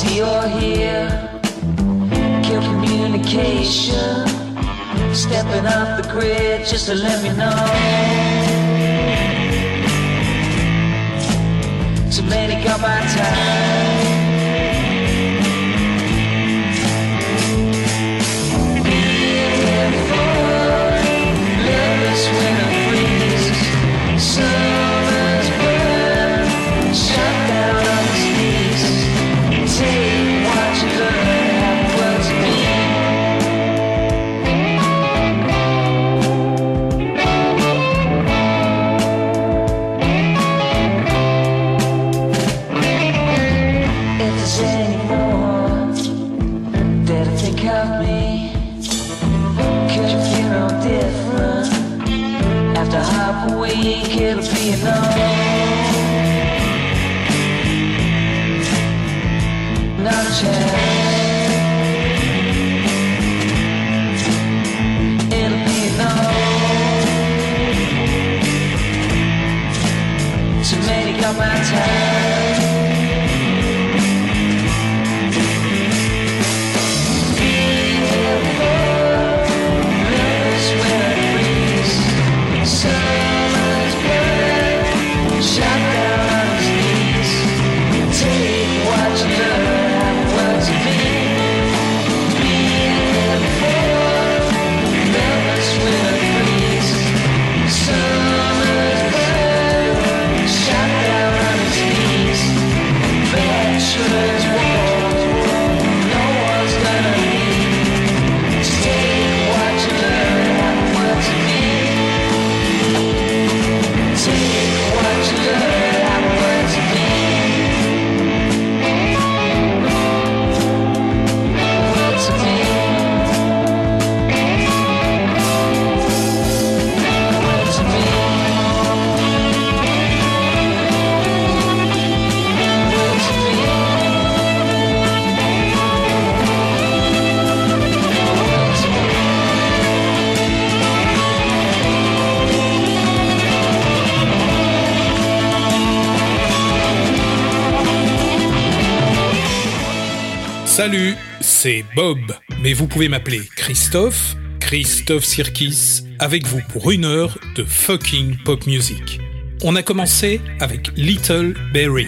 see or hear kill communication. Stepping off the grid just to let me know. Too many got my time. Of me, could you no different? After half a week, it'll be a chance. It'll be. Too many got my time. Salut, c'est Bob, mais vous pouvez m'appeler Christophe, Christophe Sirkis, avec vous pour une heure de fucking pop music. On a commencé avec Little Berry,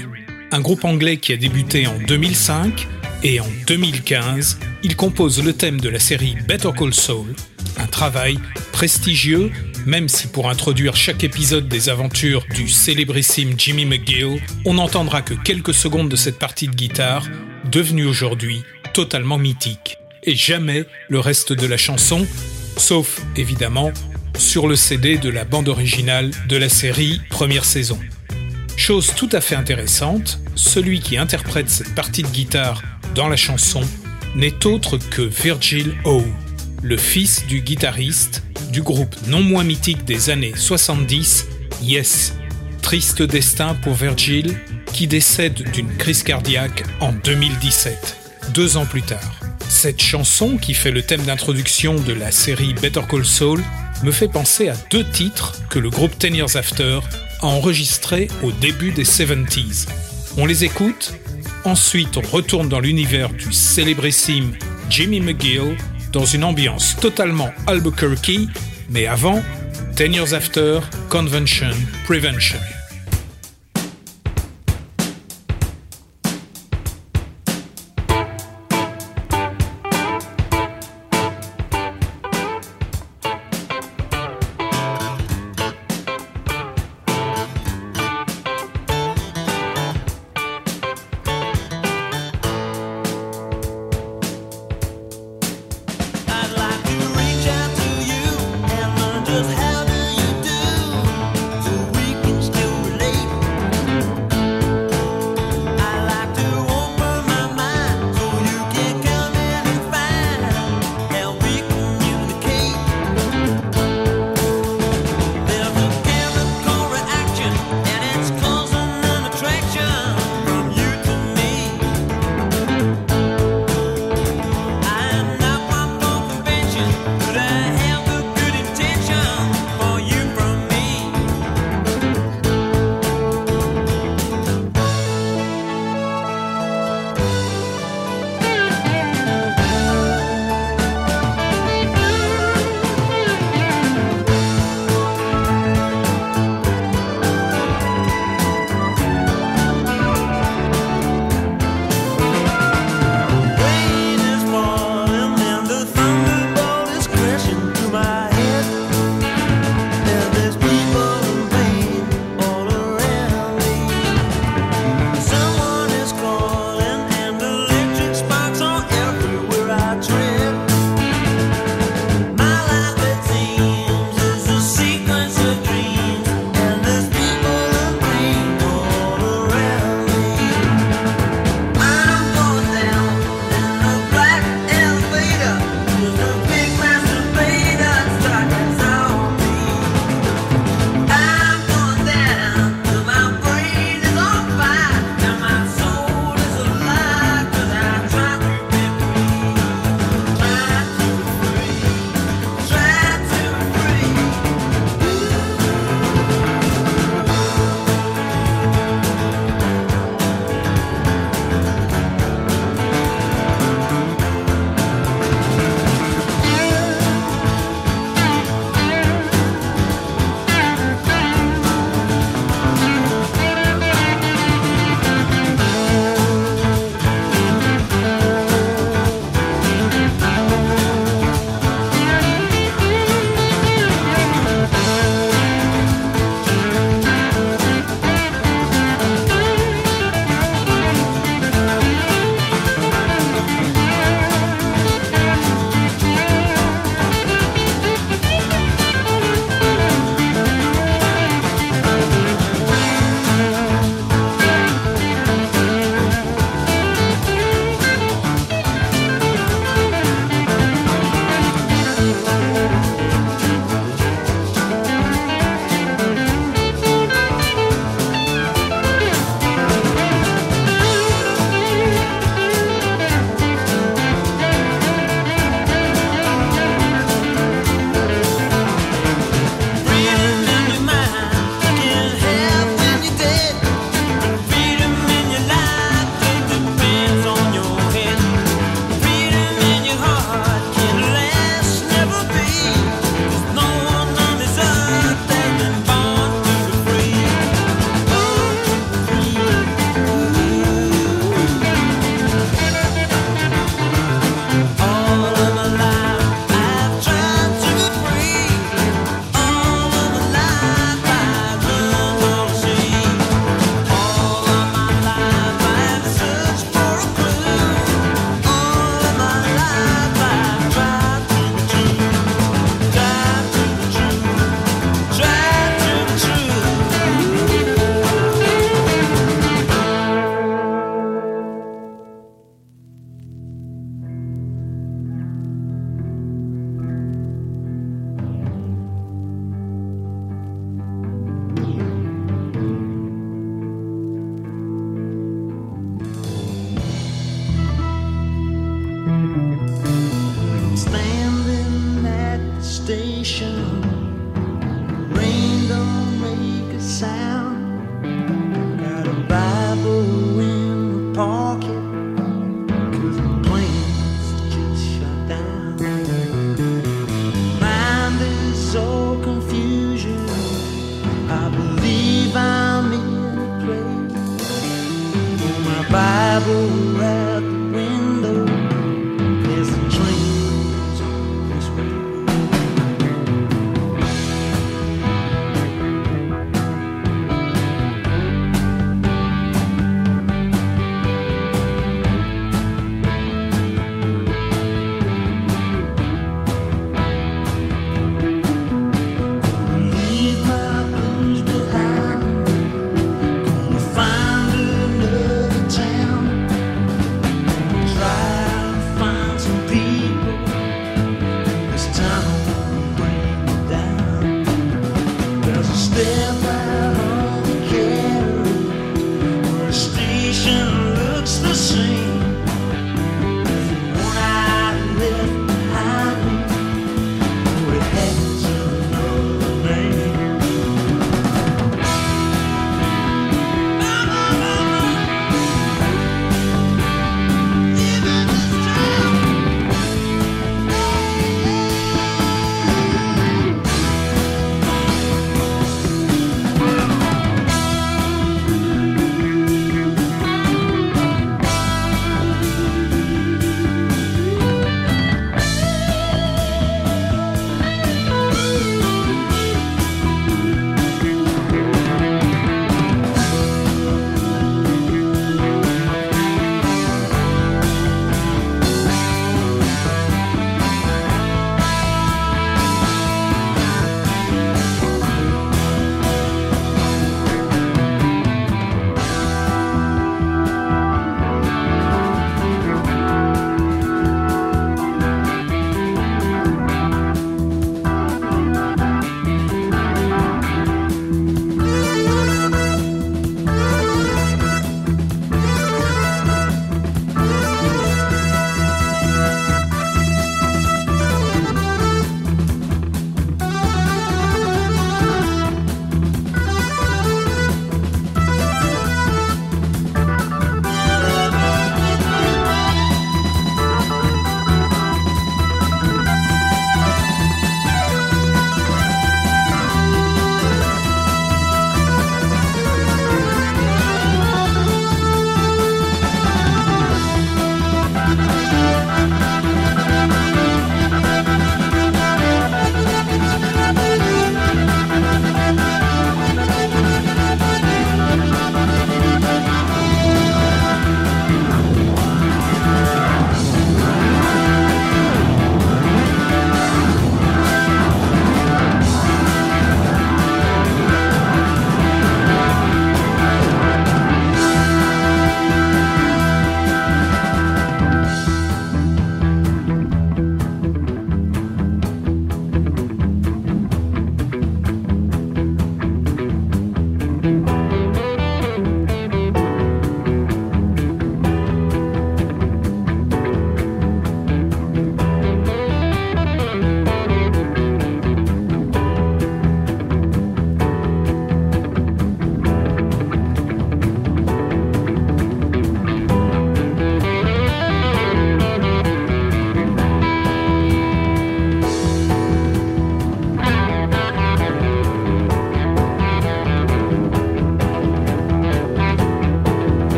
un groupe anglais qui a débuté en 2005 et en 2015, il compose le thème de la série Better Call Saul, un travail prestigieux, même si pour introduire chaque épisode des aventures du célébrissime Jimmy McGill, on n'entendra que quelques secondes de cette partie de guitare, devenue aujourd'hui totalement mythique. Et jamais le reste de la chanson, sauf évidemment sur le CD de la bande originale de la série première saison. Chose tout à fait intéressante, celui qui interprète cette partie de guitare dans la chanson n'est autre que Virgil Howe, le fils du guitariste du groupe non moins mythique des années 70, Yes. Triste destin pour Virgil, qui décède d'une crise cardiaque en 2017, deux ans plus tard. Cette chanson, qui fait le thème d'introduction de la série Better Call Saul, me fait penser à deux titres que le groupe Ten Years After a enregistrés au début des 70s. On les écoute, ensuite on retourne dans l'univers du célébrissime Jimmy McGill dans une ambiance totalement Albuquerque, mais avant, Ten Years After, Convention, Prevention.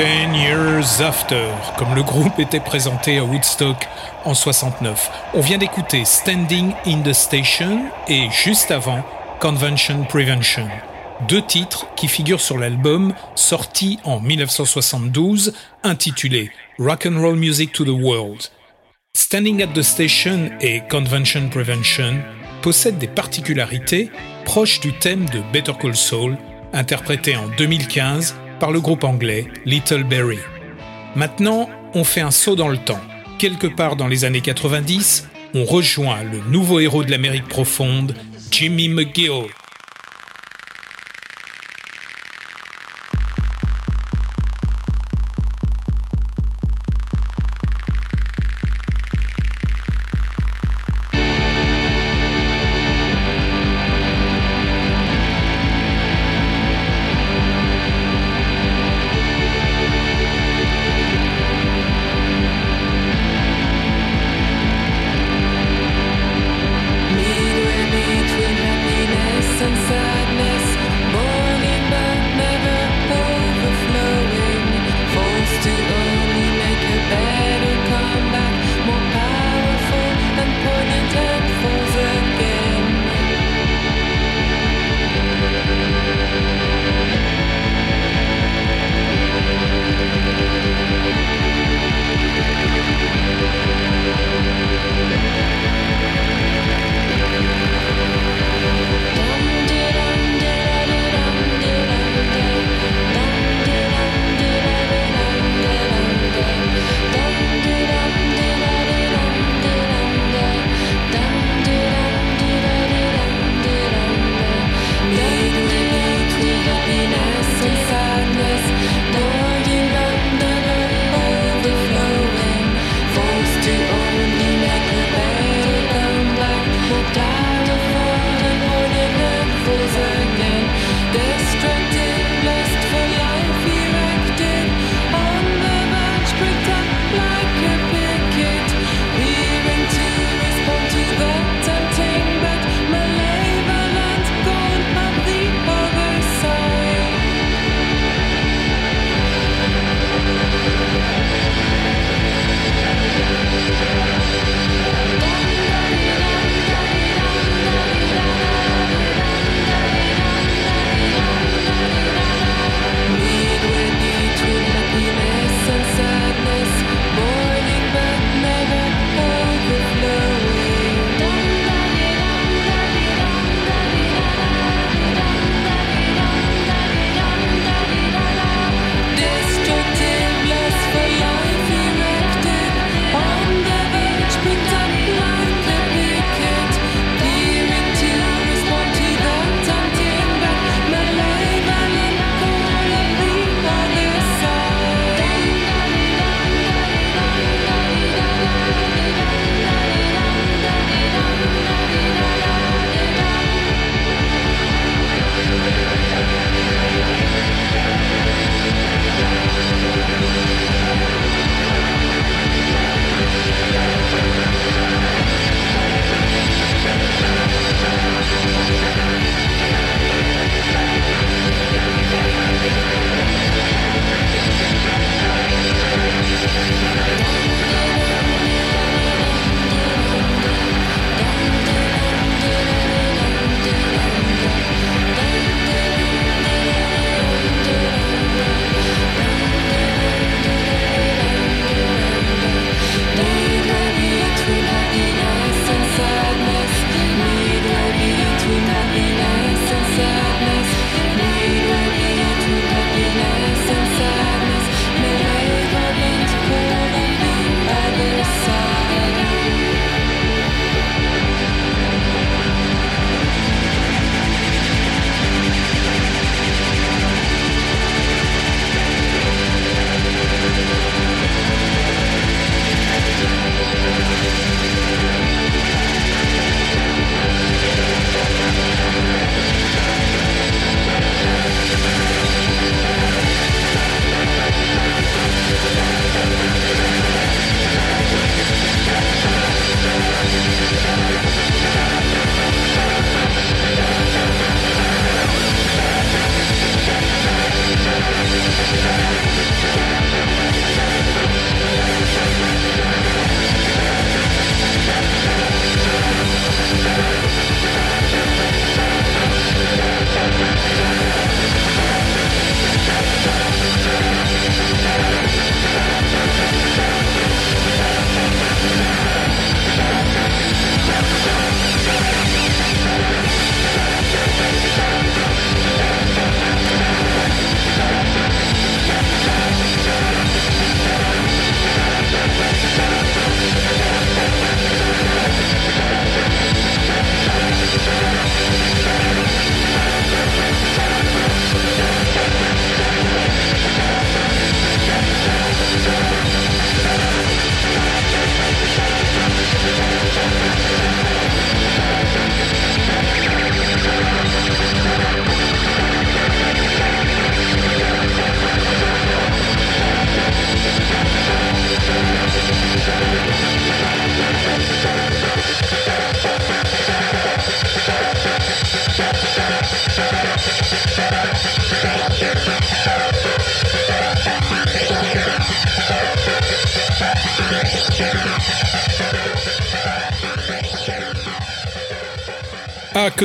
Ten Years After, comme le groupe était présenté à Woodstock en 69. On vient d'écouter Standing in the Station et juste avant Convention Prevention. Deux titres qui figurent sur l'album sorti en 1972 intitulé Rock and Roll Music to the World. Standing at the Station et Convention Prevention possèdent des particularités proches du thème de Better Call Saul, interprété en 2015 par le groupe anglais Little Berry. Maintenant, on fait un saut dans le temps. Quelque part dans les années 90, on rejoint le nouveau héros de l'Amérique profonde, Jimmy McGill.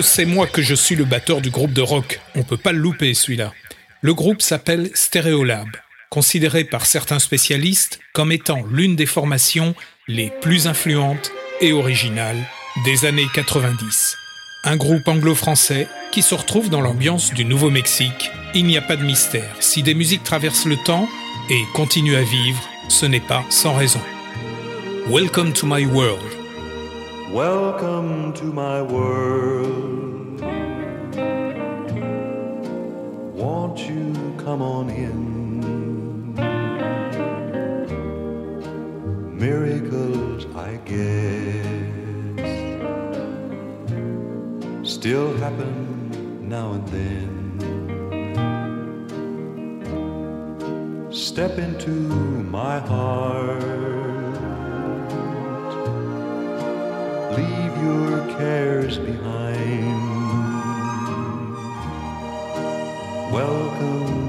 C'est moi que je suis le batteur du groupe de rock. On peut pas le louper celui-là. Le groupe s'appelle Stereolab, considéré par certains spécialistes comme étant l'une des formations les plus influentes et originales des années 90. Un groupe anglo-français qui se retrouve dans l'ambiance du Nouveau-Mexique. Il n'y a pas de mystère. Si des musiques traversent le temps et continuent à vivre, ce n'est pas sans raison. Welcome to my world. Welcome to my world. Won't you come on in? Miracles, I guess, still happen now and then. Step into my heart. Your cares behind. Welcome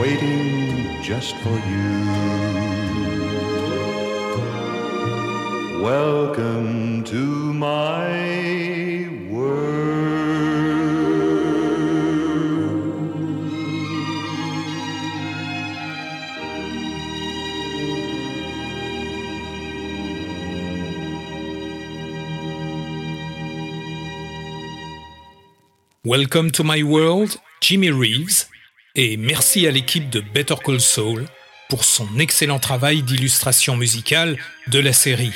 Waiting just for you. Welcome to my world. Welcome to my world, Jimmy Reeves, et merci à l'équipe de Better Call Saul pour son excellent travail d'illustration musicale de la série.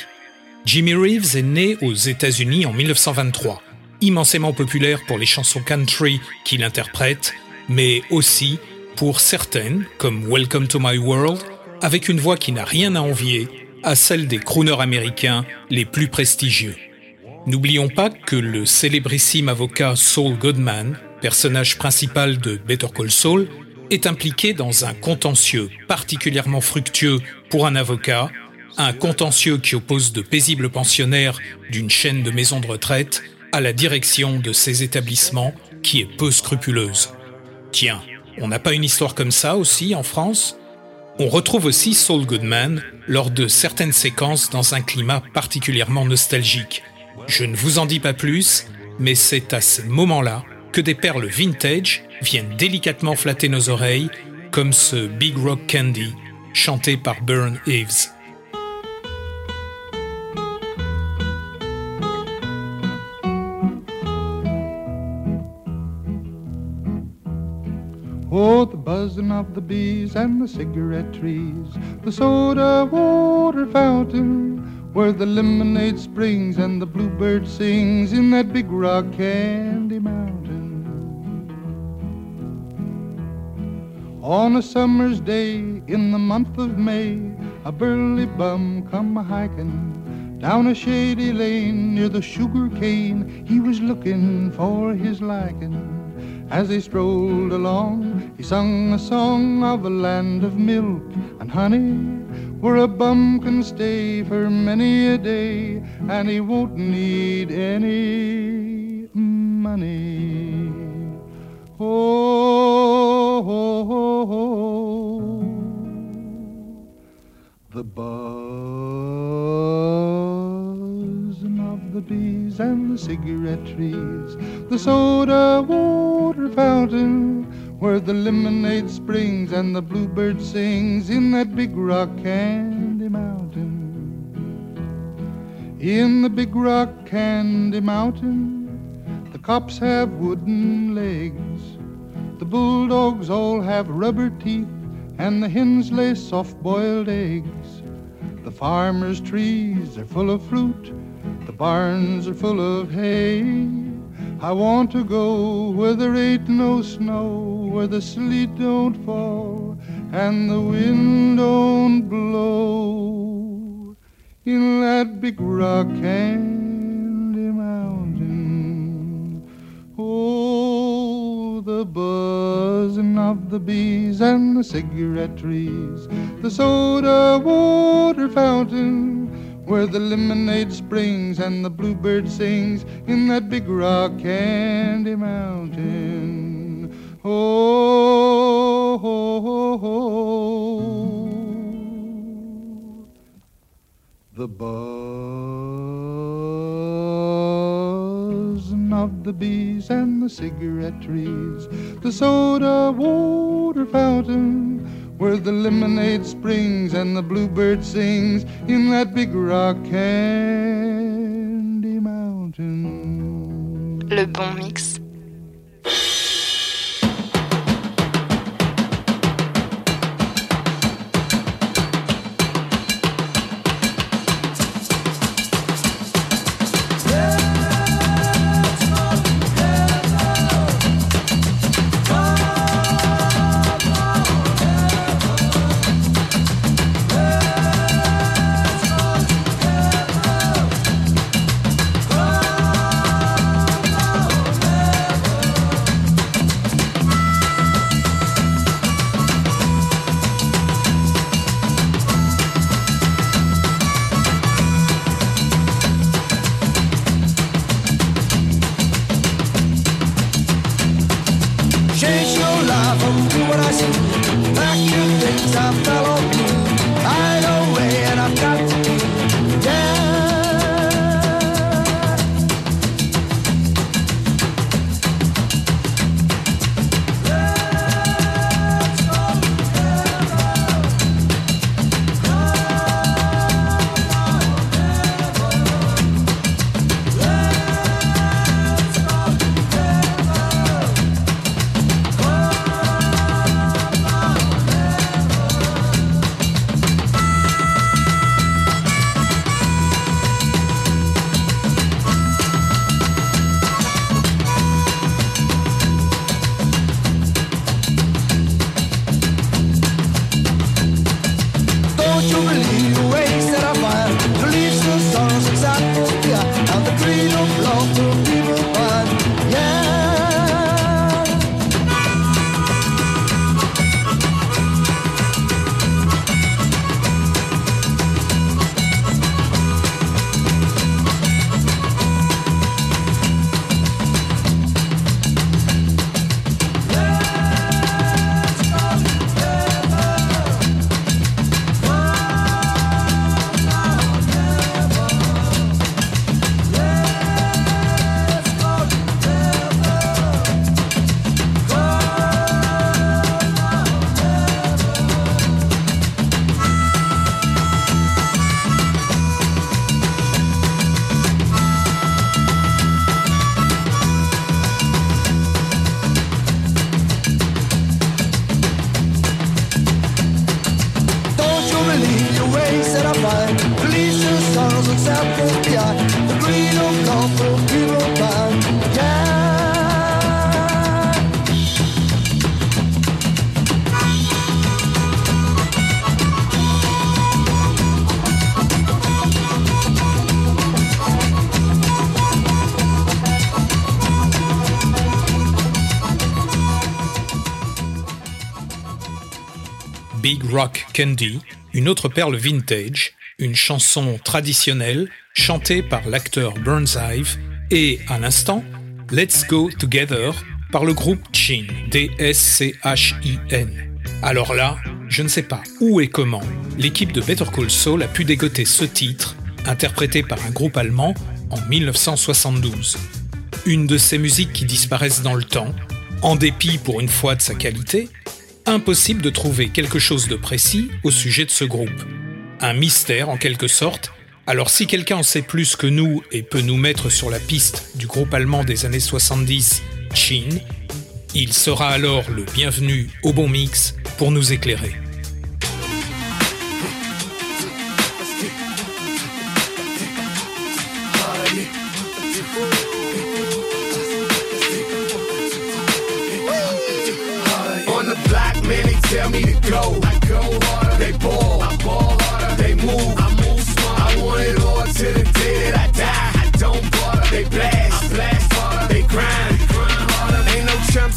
Jimmy Reeves est né aux États-Unis en 1923, immensément populaire pour les chansons country qu'il interprète, mais aussi pour certaines, comme Welcome to My World, avec une voix qui n'a rien à envier à celle des crooners américains les plus prestigieux. N'oublions pas que le célébrissime avocat Saul Goodman, personnage principal de Better Call Saul, est impliqué dans un contentieux particulièrement fructueux pour un avocat, un contentieux qui oppose de paisibles pensionnaires d'une chaîne de maisons de retraite à la direction de ces établissements qui est peu scrupuleuse. Tiens, on n'a pas une histoire comme ça aussi en France? On retrouve aussi Saul Goodman lors de certaines séquences dans un climat particulièrement nostalgique. Je ne vous en dis pas plus, mais c'est à ces moments-là que des perles vintage viennent délicatement flatter nos oreilles, comme ce Big Rock Candy, chanté par Burn Eves. Oh, the buzzing of the bees and the cigarette trees, the soda water fountain, where the lemonade springs and the bluebird sings in that big rock candy mountain. On a summer's day in the month of May, a burly bum come hiking down a shady lane near the sugar cane. He was looking for his liking. As he strolled along, he sung a song of a land of milk and honey, where a bum can stay for many a day, and he won't need any money. Oh. The buzzing of the bees and the cigarette trees, the soda water fountain, where the lemonade springs and the bluebird sings in that big rock candy mountain. In the big rock candy mountain, the cops have wooden legs. The bulldogs all have rubber teeth, and the hens lay soft boiled eggs. The farmers' trees are full of fruit, the barns are full of hay. I want to go where there ain't no snow, where the sleet don't fall, and the wind don't blow. In that big rock candy the buzzing of the bees and the cigarette trees, the soda water fountain, where the lemonade springs and the bluebird sings in that big rock candy mountain. Oh, oh, oh, oh. the buzzing of the bees and the cigarette trees, the soda water fountain, where the lemonade springs and the bluebird sings in that big rock candy mountain. Le bon mix. Rock Candy, une autre perle vintage, une chanson traditionnelle chantée par l'acteur Burnshive et, à l'instant, Let's Go Together par le groupe Chin, D-S-C-H-I-N. Alors là, je ne sais pas où et comment l'équipe de Better Call Saul a pu dégoter ce titre, interprété par un groupe allemand, en 1972. Une de ces musiques qui disparaissent dans le temps, en dépit pour une fois de sa qualité, impossible de trouver quelque chose de précis au sujet de ce groupe. Un mystère en quelque sorte, alors si quelqu'un en sait plus que nous et peut nous mettre sur la piste du groupe allemand des années 70, Chin, il sera alors le bienvenu au bon mix pour nous éclairer. Go. I go harder, they ball. I ball harder, they move. I move smart. I want it all to the day that I die. I don't bother, they blast.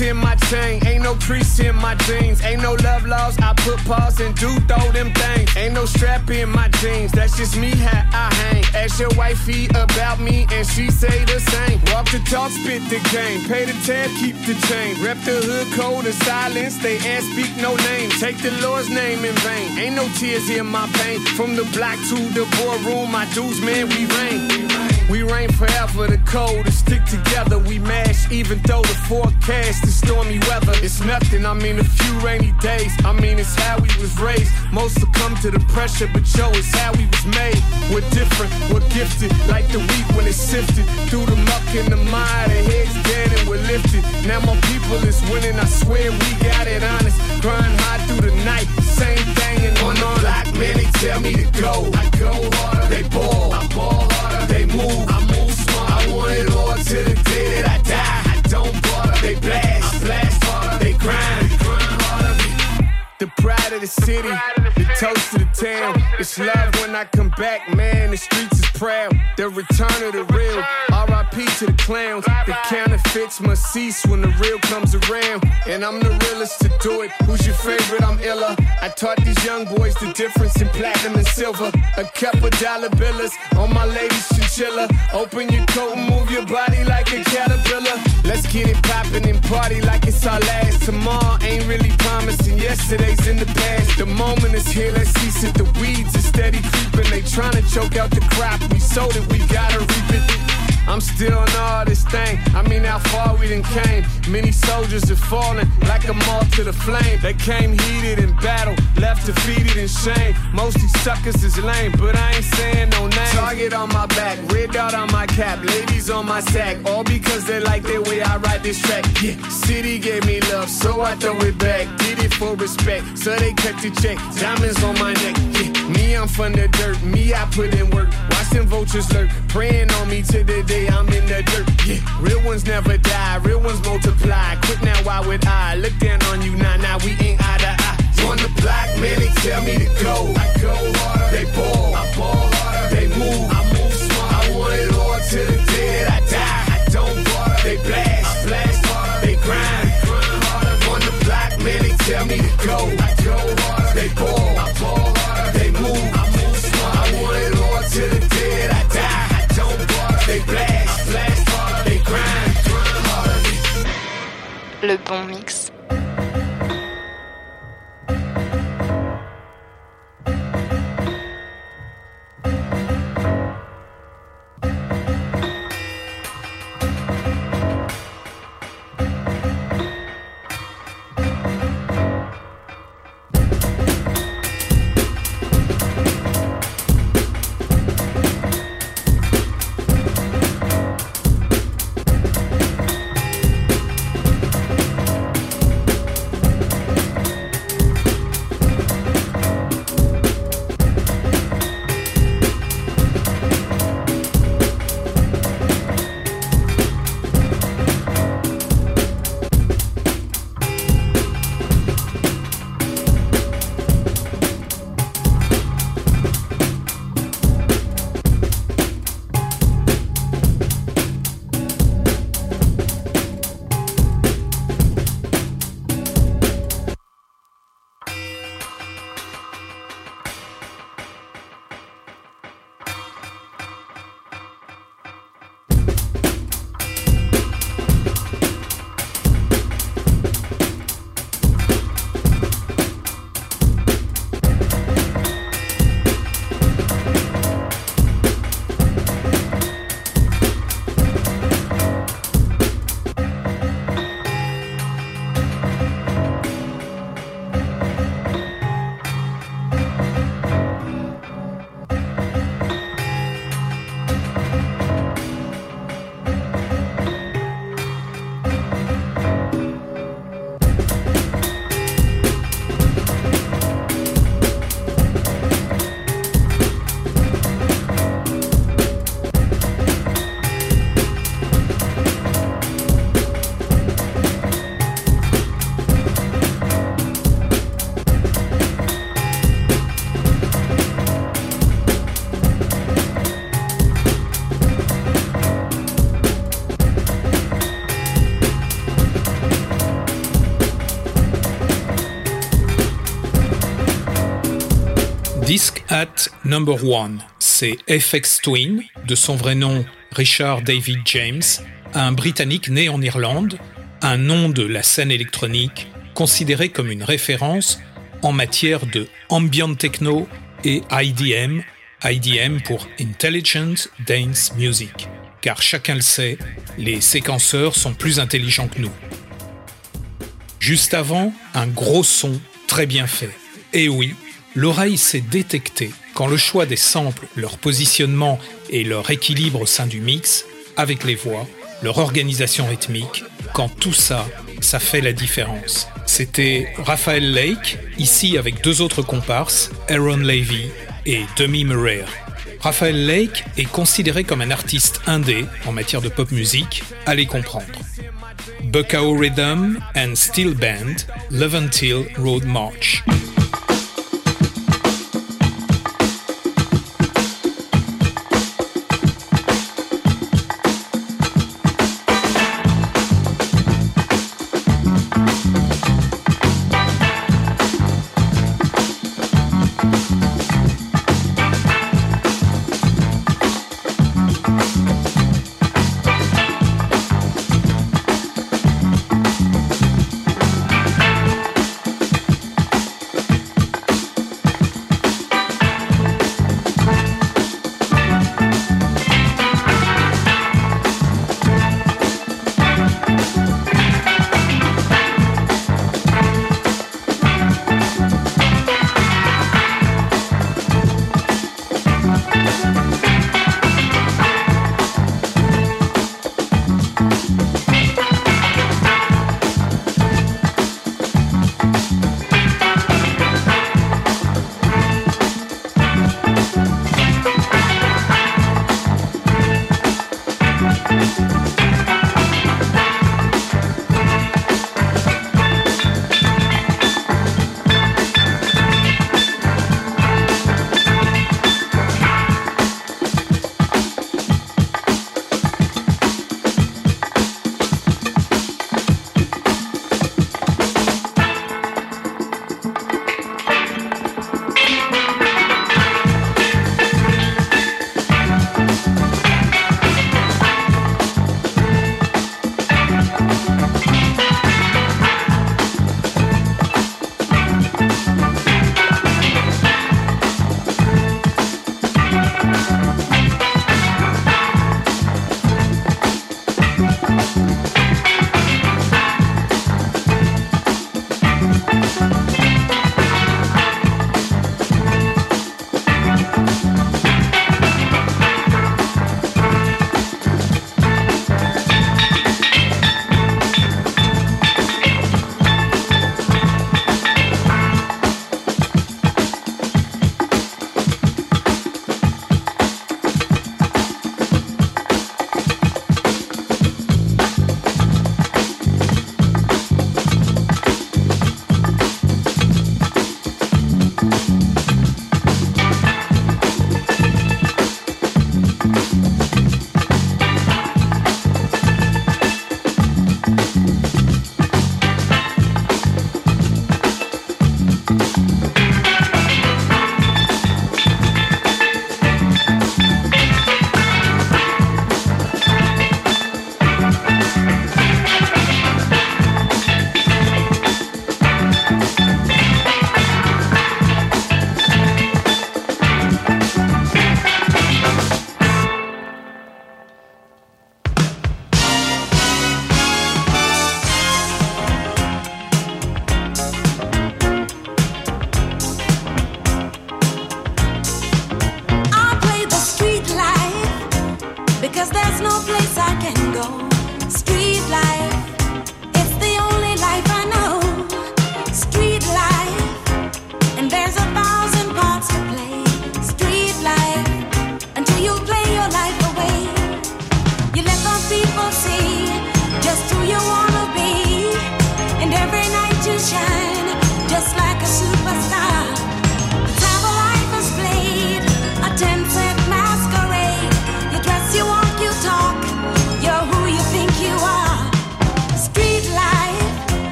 In my chain, ain't no crease in my jeans, ain't no love laws. I put pause and do throw them things. Ain't no strap in my jeans, that's just me how I hang. Ask your wifey about me and she say the same. Walk the talk, spit the game, pay the tab, keep the chain. Rep the hood code of silence, they ask, speak no name. Take the Lord's name in vain. Ain't no tears in my pain. From the block to the boardroom, my dudes, man, we reign. We reign forever, the code to stick together. We mash, even though the forecast is stormy weather. It's nothing, I mean, a few rainy days. I mean, it's how we was raised. Most succumb to the pressure, but yo, it's how we was made. We're different, we're gifted, like the wheat when it's sifted. Through the muck and the mire, the heads down and we're lifted. Now my people is winning, I swear we got it honest. Grind hard through the night, same thing and on the block, man, they tell me to go. I go harder, they ball. I ball harder, city, the toast of the town. It's love when I come back, man. The streets is proud. The return of the real. RIP to the clowns. The counterfeits must cease when the real comes around. And I'm the realest to do it. Who's your favorite? I'm illa. I taught these young boys the difference in platinum and silver. A couple dollar billers on my ladies chinchilla. Open your coat and move your body like a caterpillar. Let's get it poppin' and party like it's our last. Tomorrow ain't really promising. Yesterday's in the past. The moment is here. Let's cease it. The weeds are steady creeping. They tryna choke out the crop. We sold it. We gotta reap it. I'm still in all this thing. I mean, how far we done came. Many soldiers have fallen like a moth to the flame. They came heated in battle, left defeated in shame. Most these suckers is lame, but I ain't saying no name. Target on my back, red dot on my cap, ladies on my sack. All because they like the way I ride this track. Yeah, city gave me love, so I throw it back. Did it for respect, so they cut the check. Diamonds on my neck. Yeah, me, I'm from the dirt. Me, I put in work. Watch them vultures lurk, praying on me to the day I'm in the dirt. Yeah, real ones never die, real ones multiply. Quit now, why would I look down on you? Nah, nah, we ain't eye to eye. On the block, man, they tell me to go. I go harder, they ball. I ball harder, they move. I move smart. I want it all to the day that I die. I don't bother, they blast. I blast harder, they grind. grind harder. On the block, man, they tell me to go. I go harder, they ball. I ball harder, they move. Le bon mix. Number One, c'est FX Twin, de son vrai nom Richard David James, un Britannique né en Irlande, un nom de la scène électronique considéré comme une référence en matière de ambient techno et IDM, IDM pour Intelligent Dance Music, car chacun le sait, les séquenceurs sont plus intelligents que nous. Juste avant, un gros son très bien fait. Et oui, l'oreille s'est détectée quand le choix des samples, leur positionnement et leur équilibre au sein du mix, avec les voix, leur organisation rythmique, quand tout ça, ça fait la différence. C'était Raphaël Lake, ici avec deux autres comparses, Aaron Levy et Demi Murray. Raphaël Lake est considéré comme un artiste indé en matière de pop musique, allez comprendre. Buckao Rhythm and Steel Band, Leventil Road March.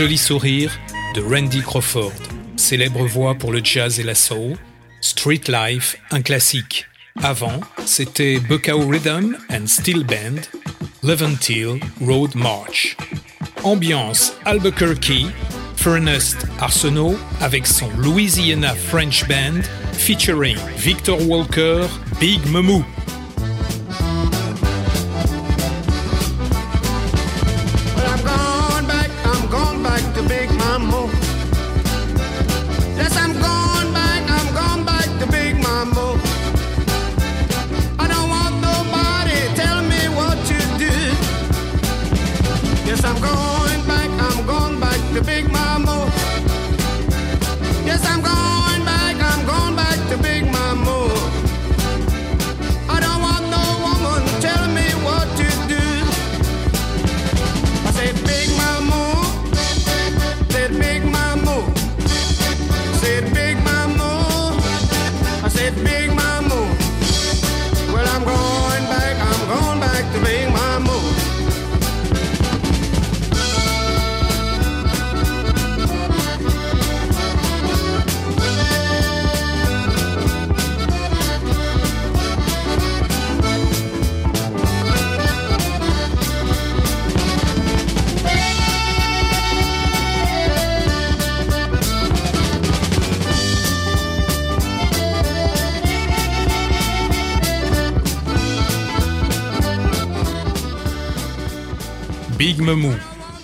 Joli sourire de Randy Crawford, célèbre voix pour le jazz et la soul, Street Life, un classique. Avant, c'était Buckow Rhythm and Steel Band, Levantine Road March. Ambiance Albuquerque, Furnace Arsenault avec son Louisiana French Band featuring Victor Walker, Big Mamu.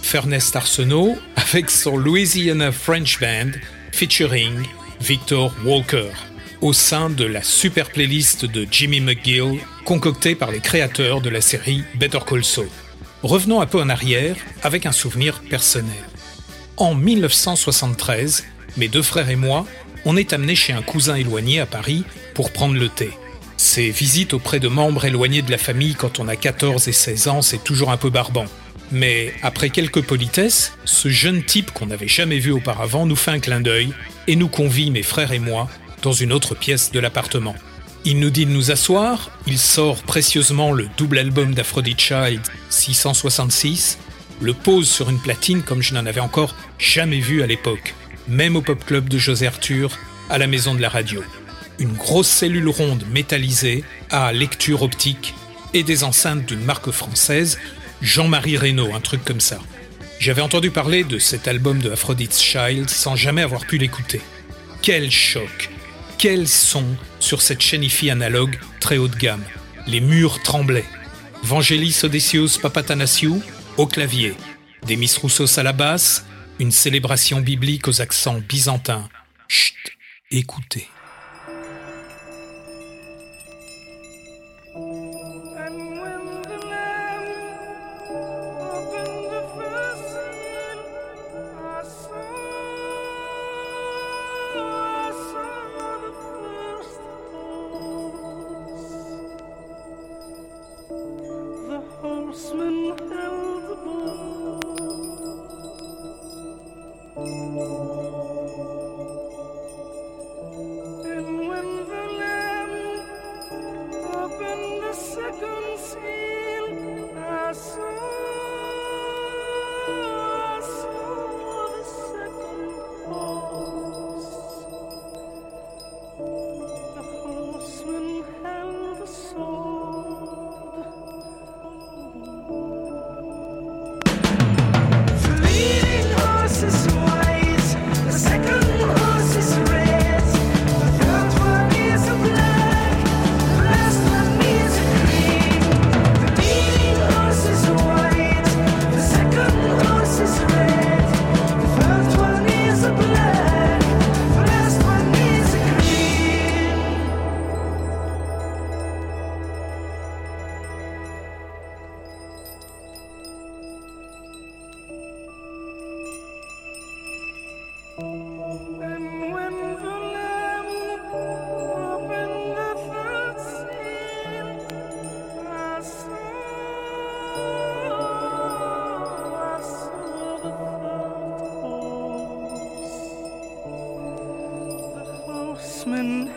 Fernest Arsenault avec son Louisiana French Band featuring Victor Walker au sein de la super playlist de Jimmy McGill concoctée par les créateurs de la série Better Call Saul. Revenons un peu en arrière avec un souvenir personnel. En 1973, mes deux frères et moi, on est amenés chez un cousin éloigné à Paris pour prendre le thé. Ces visites auprès de membres éloignés de la famille quand on a 14 et 16 ans, c'est toujours un peu barbant. Mais après quelques politesses, ce jeune type qu'on n'avait jamais vu auparavant nous fait un clin d'œil et nous convie, mes frères et moi, dans une autre pièce de l'appartement. Il nous dit de nous asseoir, il sort précieusement le double album d'Aphrodite Child 666, le pose sur une platine comme je n'en avais encore jamais vu à l'époque, même au pop club de José Arthur, à la maison de la radio. Une grosse cellule ronde métallisée à lecture optique et des enceintes d'une marque française, Jean-Marie Reynaud, un truc comme ça. J'avais entendu parler de cet album de Aphrodite's Child sans jamais avoir pu l'écouter. Quel choc Quel son sur cette chaîne hi analogue très haut de gamme Les murs tremblaient. Vangelis Odysseus Papatanasiou au clavier, Demis Roussos à la basse, une célébration biblique aux accents byzantins. Chut, écoutez. woman